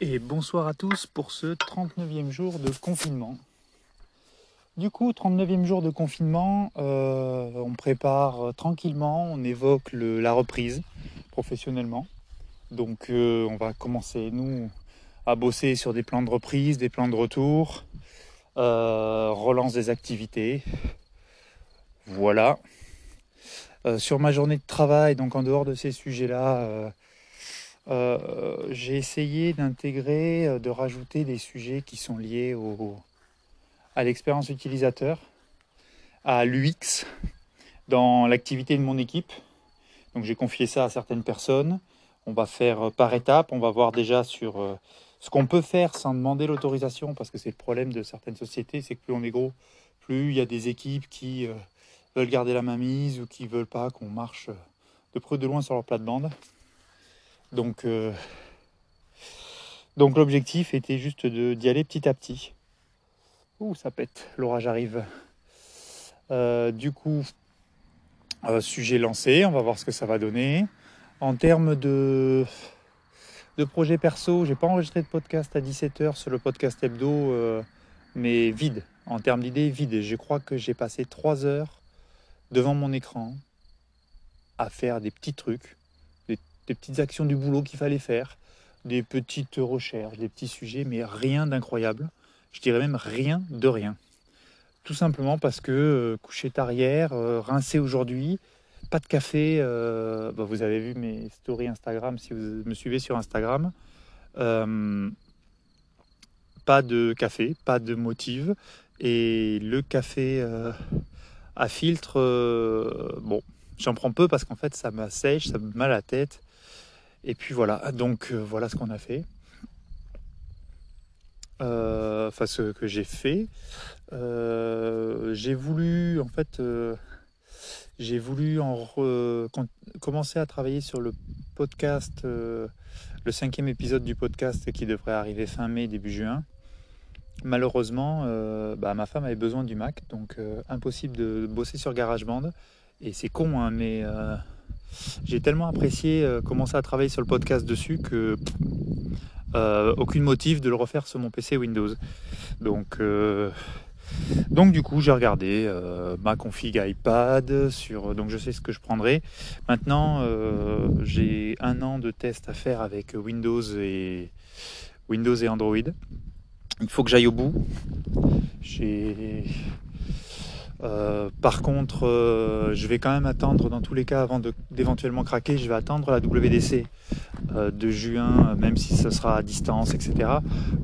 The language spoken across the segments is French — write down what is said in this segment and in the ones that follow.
Et bonsoir à tous pour ce 39e jour de confinement. Du coup, 39e jour de confinement, euh, on prépare tranquillement, on évoque la reprise professionnellement. Donc euh, on va commencer, nous, à bosser sur des plans de reprise, des plans de retour, euh, relance des activités. Voilà. sur ma journée de travail, donc en dehors de ces sujets-là, euh, j'ai essayé d'intégrer, euh, de rajouter des sujets qui sont liés à l'expérience utilisateur, à l'UX dans l'activité de mon équipe. Donc j'ai confié ça à certaines personnes. On va faire euh, par étapes, on va voir déjà sur ce qu'on peut faire sans demander l'autorisation, parce que c'est le problème de certaines sociétés, c'est que plus on est gros, plus il y a des équipes qui veulent garder la main mise ou qui veulent pas qu'on marche de près de loin sur leur plate-bande. Donc, euh, donc l'objectif était juste d'y aller petit à petit. Ouh, ça pète, l'orage arrive. Euh, du coup, euh, sujet lancé, on va voir ce que ça va donner. En termes de, de projet perso, j'ai pas enregistré de podcast à 17h sur le podcast hebdo, mais vide. En termes d'idées, vide. Je crois que j'ai passé 3 heures devant mon écran à faire des petits trucs des petites actions du boulot qu'il fallait faire, des petites recherches, des petits sujets, mais rien d'incroyable. Je dirais même rien de rien. Tout simplement parce que euh, coucher tard euh, rincé aujourd'hui, pas de café. Euh, bah, vous avez vu mes stories Instagram si vous me suivez sur Instagram. pas de café, pas de motive. Et le café à filtre, bon, j'en prends peu parce qu'en fait ça m'assèche, ça me met à la tête. Et puis voilà, donc euh, voilà ce qu'on a fait. Euh, enfin, ce que j'ai fait. Euh, j'ai voulu, en fait, j'ai voulu en commencer à travailler sur le podcast, le cinquième épisode du podcast qui devrait arriver fin mai, début juin. Malheureusement, bah, ma femme avait besoin du Mac, donc impossible de bosser sur GarageBand. Et c'est con, hein, mais j'ai tellement apprécié euh, commencer à travailler sur le podcast dessus que euh, aucune motif de le refaire sur mon PC Windows. Donc, euh, donc du coup, j'ai regardé ma config iPad sur, donc je sais ce que je prendrai. Maintenant, j'ai un an de test à faire avec Windows et Windows et Android. Il faut que j'aille au bout. J'ai euh, par contre, euh, je vais quand même attendre, dans tous les cas, avant d'éventuellement craquer, je vais attendre la WDC euh, de juin, même si ce sera à distance, etc.,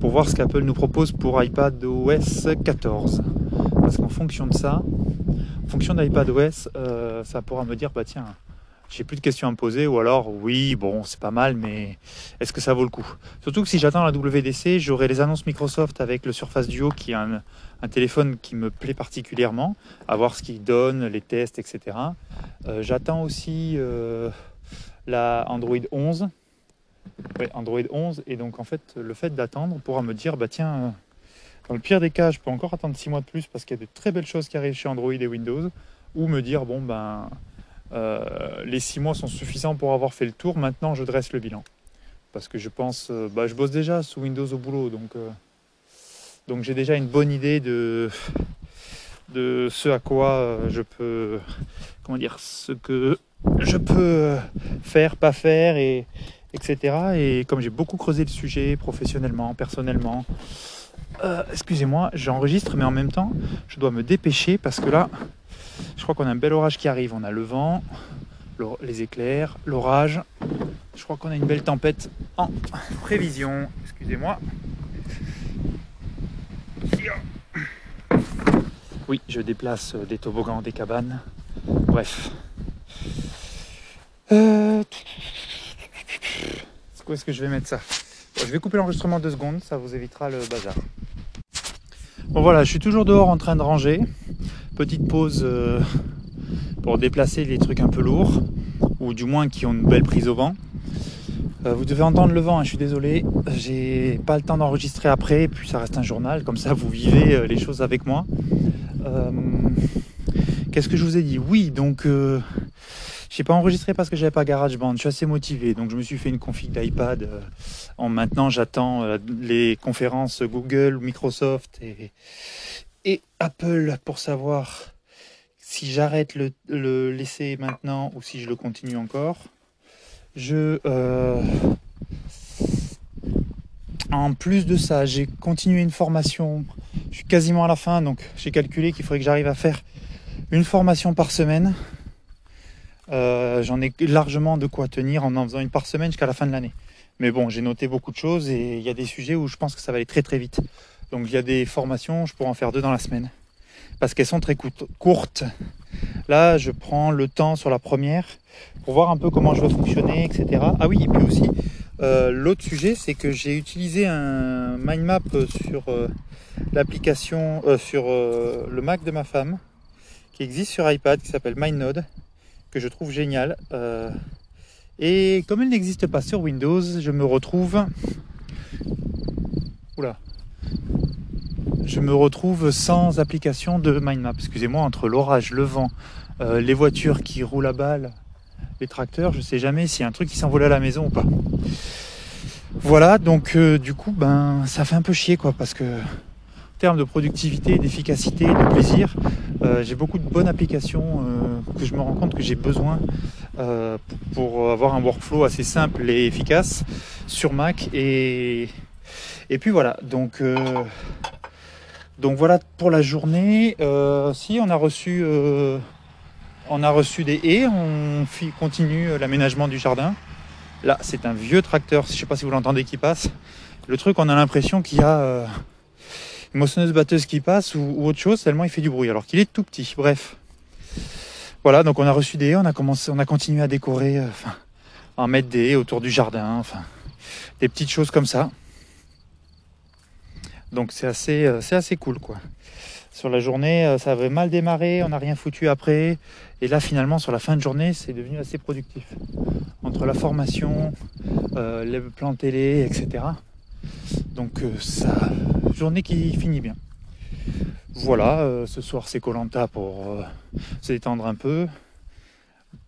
pour voir ce qu'Apple nous propose pour iPad OS 14. Parce qu'en fonction de ça, en fonction d'iPad OS, ça pourra me dire, bah tiens, j'ai plus de questions à me poser, ou alors oui, bon, c'est pas mal, mais est-ce que ça vaut le coup? Surtout que si j'attends la WDC, j'aurai les annonces Microsoft avec le Surface Duo, qui est un, téléphone qui me plaît particulièrement, à voir ce qu'il donne, les tests, etc. Euh, j'attends aussi euh, la Android 11. Android 11, et donc en fait, le fait d'attendre pourra me dire, bah tiens, dans le pire des cas, je peux encore attendre 6 mois de plus parce qu'il y a de très belles choses qui arrivent chez Android et Windows, ou me dire, bon ben euh, les six mois sont suffisants pour avoir fait le tour. Maintenant, je dresse le bilan. Parce que je pense, euh, bah, je bosse déjà sous Windows au boulot, donc, euh, donc j'ai déjà une bonne idée de, de ce à quoi je peux, comment dire, ce que je peux faire, pas faire, et, etc. Et comme j'ai beaucoup creusé le sujet professionnellement, personnellement, excusez-moi, j'enregistre, mais en même temps, je dois me dépêcher parce que là, je crois qu'on a un bel orage qui arrive. On a le vent, les éclairs, l'orage. Je crois qu'on a une belle tempête en prévision. Excusez-moi. Oui, je déplace des toboggans, des cabanes. Bref. Euh... Où est-ce que je vais mettre ça? Je vais couper l'enregistrement deux secondes, ça vous évitera le bazar. Bon voilà, je suis toujours dehors en train de ranger. Petite pause euh, pour déplacer les trucs un peu lourds, ou du moins qui ont une belle prise au vent. Euh, vous devez entendre le vent, hein, je suis désolé, j'ai pas le temps d'enregistrer après, puis ça reste un journal, comme ça vous vivez euh, les choses avec moi. Qu'est-ce que je vous ai dit? Oui, donc J'ai pas enregistré parce que j'avais pas GarageBand. Je suis assez motivé, donc je me suis fait une config d'iPad. En maintenant, j'attends les conférences Google, Microsoft et, et Apple pour savoir si j'arrête le, le laisser maintenant ou si je le continue encore. Je euh, en plus de ça, j'ai continué une formation. Je suis quasiment à la fin, donc j'ai calculé qu'il faudrait que j'arrive à faire une formation par semaine. Euh, j'en ai largement de quoi tenir en en faisant une par semaine jusqu'à la fin de l'année. Mais bon, j'ai noté beaucoup de choses et il y a des sujets où je pense que ça va aller très très vite. Donc il y a des formations, je pourrais en faire deux dans la semaine. Parce qu'elles sont très courtes. Là, je prends le temps sur la première pour voir un peu comment je veux fonctionner, etc. Ah oui, et puis aussi, euh, l'autre sujet, c'est que j'ai utilisé un mind map sur euh, l'application, euh, sur le Mac de ma femme, qui existe sur iPad, qui s'appelle MindNode, que je trouve génial. et comme il n'existe pas sur Windows, je me retrouve. Oula. Je me retrouve sans application de mind map. Excusez-moi, entre l'orage, le vent, les voitures qui roulent à balle, les tracteurs, je sais jamais s'il y a un truc qui s'envole à la maison ou pas. Voilà, donc euh, du coup, ben ça fait un peu chier quoi, parce que en termes de productivité, d'efficacité, de plaisir, euh, j'ai beaucoup de bonnes applications euh, que je me rends compte que j'ai besoin pour, avoir un workflow assez simple et efficace sur Mac et puis voilà, donc donc voilà pour la journée. si on a reçu on a reçu des haies, on continue euh, l'aménagement du jardin. Là, c'est un vieux tracteur, je ne sais pas si vous l'entendez qui passe. Le truc, on a l'impression qu'il y a euh, une moissonneuse batteuse qui passe ou, autre chose, tellement il fait du bruit, alors qu'il est tout petit. Bref. Voilà, donc on a reçu des haies, on a commencé, on a continué à décorer, euh, enfin, à mettre des haies autour du jardin, enfin, des petites choses comme ça. Donc c'est assez, c'est assez cool, quoi. Sur la journée, ça avait mal démarré, on n'a rien foutu après. Et là, finalement, sur la fin de journée, c'est devenu assez productif. Entre la formation, euh, les plans télé, etc. Donc, euh, ça, journée qui finit bien. Voilà, euh, ce soir, c'est Colanta pour se détendre un peu.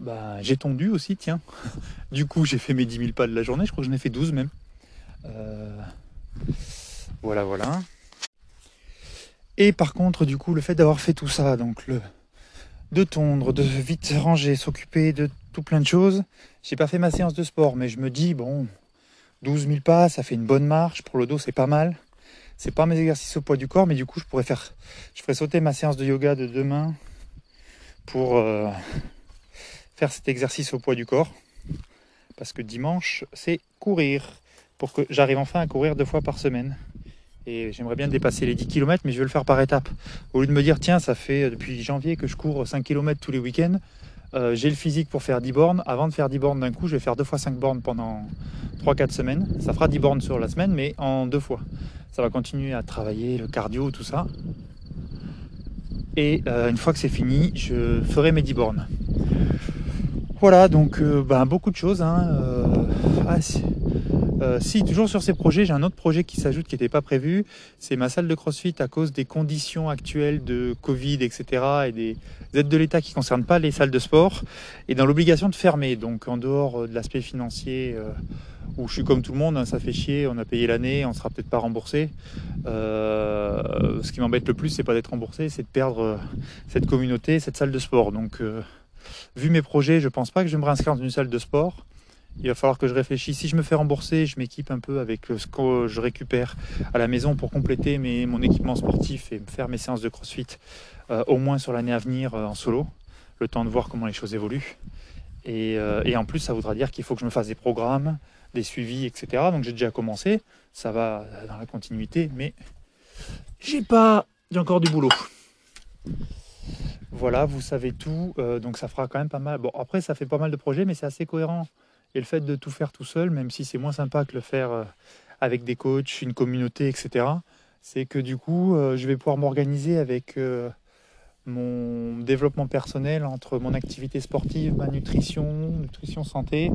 Bah, j'ai tondu aussi, tiens. du coup, j'ai fait mes 10 000 pas de la journée. Je crois que j'en ai fait 12 même. Voilà, voilà. Et par contre, du coup, le fait d'avoir fait tout ça, donc de tondre, de vite ranger, s'occuper de tout plein de choses. J'ai pas fait ma séance de sport, mais je me dis, bon, 12 000 pas, ça fait une bonne marche. Pour le dos, c'est pas mal. C'est pas mes exercices au poids du corps, mais du coup, je pourrais faire, je ferais sauter ma séance de yoga de demain pour euh, faire cet exercice au poids du corps. Parce que dimanche, c'est courir. Pour que j'arrive enfin à courir deux fois par semaine. J'aimerais bien dépasser les 10 km, mais je vais le faire par étapes. Au lieu de me dire, tiens, ça fait euh, depuis janvier que je cours 5 km tous les week-ends, euh, j'ai le physique pour faire 10 bornes. Avant de faire 10 bornes d'un coup, je vais faire deux fois 5 bornes pendant 3-4 semaines. Ça fera 10 bornes sur la semaine, mais en deux fois. Ça va continuer à travailler le cardio, tout ça. Et euh, une fois que c'est fini, je ferai mes 10 bornes. Voilà, donc ben, beaucoup de choses. Hein. Ah, euh, si, toujours sur ces projets, j'ai un autre projet qui s'ajoute qui n'était pas prévu. C'est ma salle de CrossFit à cause des conditions actuelles de Covid, etc. et des aides de l'État qui ne concernent pas les salles de sport et dans l'obligation de fermer. Donc en dehors euh, de l'aspect financier euh, où je suis comme tout le monde, hein, ça fait chier, on a payé l'année, on ne sera peut-être pas remboursé. ce qui m'embête le plus, c'est pas d'être remboursé, c'est de perdre cette communauté, cette salle de sport. Donc vu mes projets, je ne pense pas que je me réinscrire dans une salle de sport il va falloir que je réfléchisse. Si je me fais rembourser, je m'équipe un peu avec ce que je récupère à la maison pour compléter mon équipement sportif et faire mes séances de crossfit euh, au moins sur l'année à venir euh, en solo, le temps de voir comment les choses évoluent. Euh, et, en plus, ça voudra dire qu'il faut que je me fasse des programmes, des suivis, etc. Donc j'ai déjà commencé, ça va dans la continuité, mais j'ai pas, encore du boulot. Voilà, vous savez tout, donc ça fera quand même pas mal. Bon, après, ça fait pas mal de projets, mais c'est assez cohérent et le fait de tout faire tout seul, même si c'est moins sympa que le faire euh, avec des coachs, une communauté, etc., c'est que du coup, euh, je vais pouvoir m'organiser avec euh, mon développement personnel entre mon activité sportive, ma nutrition, nutrition santé,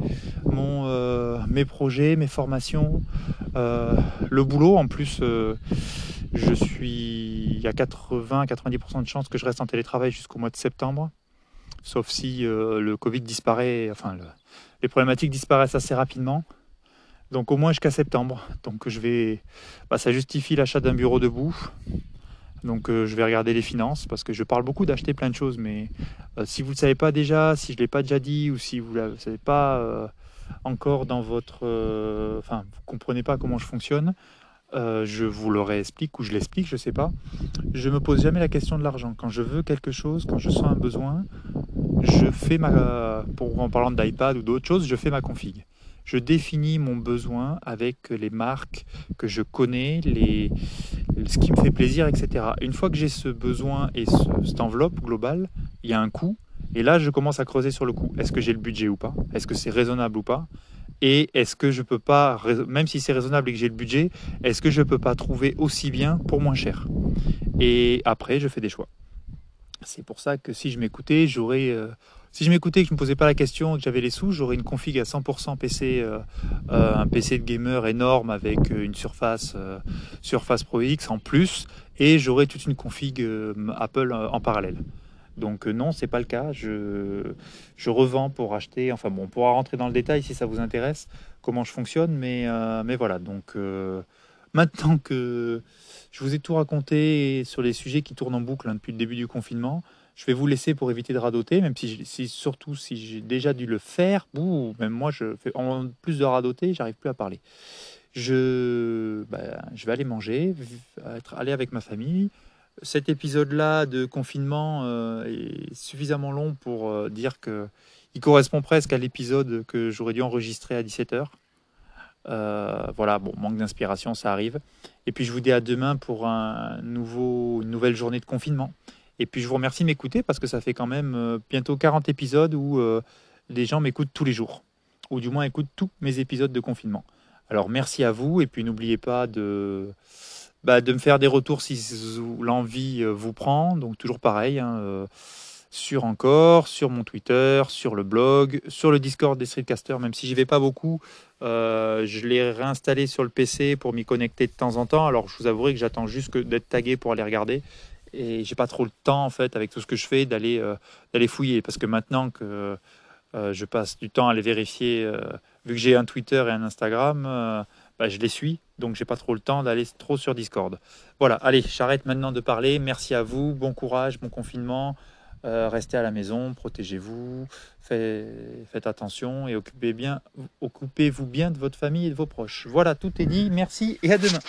mes projets, mes formations, le boulot. En plus, je suis, il y a 80-90% de chances que je reste en télétravail jusqu'au mois de septembre. sauf si le Covid disparaît, enfin les problématiques disparaissent assez rapidement. Donc au moins jusqu'à septembre. Donc je vais, bah, ça justifie l'achat d'un bureau debout. Donc je vais regarder les finances parce que je parle beaucoup d'acheter plein de choses, mais si vous ne le savez pas déjà, si je ne l'ai pas déjà dit ou si vous ne savez pas encore dans votre, enfin vous comprenez pas comment je fonctionne, euh, je vous le réexplique ou je l'explique, je ne sais pas. Je me pose jamais la question de l'argent. Quand je veux quelque chose, quand je sens un besoin, je fais ma, pour en parlant d'iPad ou d'autres choses, je fais ma config. Je définis mon besoin avec les marques que je connais, les, ce qui me fait plaisir, etc. Une fois que j'ai ce besoin et cette enveloppe globale, il y a un coût. Et là, je commence à creuser sur le coût. Est-ce que j'ai le budget ou pas? Est-ce que c'est raisonnable ou pas? Et est-ce que je peux pas, même si c'est raisonnable et que j'ai le budget, est-ce que je peux pas trouver aussi bien pour moins cher? Et après, je fais des choix. C'est pour ça que si je m'écoutais, euh, si je m'écoutais que je me posais pas la question que j'avais les sous, j'aurais une config à 100% PC, euh, euh, un PC de gamer énorme avec une surface, Surface Pro X en plus, et j'aurais toute une config Apple en parallèle. Donc non, c'est pas le cas. Je, je, revends pour acheter. Enfin bon, on pourra rentrer dans le détail si ça vous intéresse, comment je fonctionne. Mais, mais voilà, donc maintenant que je vous ai tout raconté sur les sujets qui tournent en boucle hein, depuis le début du confinement, je vais vous laisser pour éviter de radoter, même si, surtout si j'ai déjà dû le faire, ou même moi, je fais en plus de radoter, j'arrive plus à parler. Je, je vais aller manger, aller avec ma famille, cet épisode-là de confinement euh, est suffisamment long pour euh, dire que il correspond presque à l'épisode que j'aurais dû enregistrer à 17h. Euh, voilà, bon, manque d'inspiration, ça arrive. Et puis je vous dis à demain pour un nouveau, une nouvelle journée de confinement. Et puis je vous remercie de m'écouter parce que ça fait quand même bientôt 40 épisodes où les gens m'écoutent tous les jours. Ou du moins écoutent tous mes épisodes de confinement. Alors merci à vous et puis n'oubliez pas de bah, de me faire des retours si l'envie euh, vous prend. Donc toujours pareil, hein, euh, sur encore, sur mon Twitter, sur le blog, sur le Discord des Streetcasters, même si j'y vais pas beaucoup. Euh, je l'ai réinstallé sur le PC pour m'y connecter de temps en temps. Alors je vous avouerai que j'attends juste d'être tagué pour aller regarder. Et j'ai pas trop le temps en fait avec tout ce que je fais d'aller d'aller fouiller parce que maintenant que je passe du temps à les vérifier, vu que j'ai un Twitter et un Instagram, bah, je les suis, donc j'ai pas trop le temps d'aller trop sur Discord. Voilà, allez, j'arrête maintenant de parler. Merci à vous, bon courage, bon confinement. Euh, restez à la maison, protégez-vous, faites, attention et occupez-vous bien de votre famille et de vos proches. Voilà, tout est dit. Merci et à demain.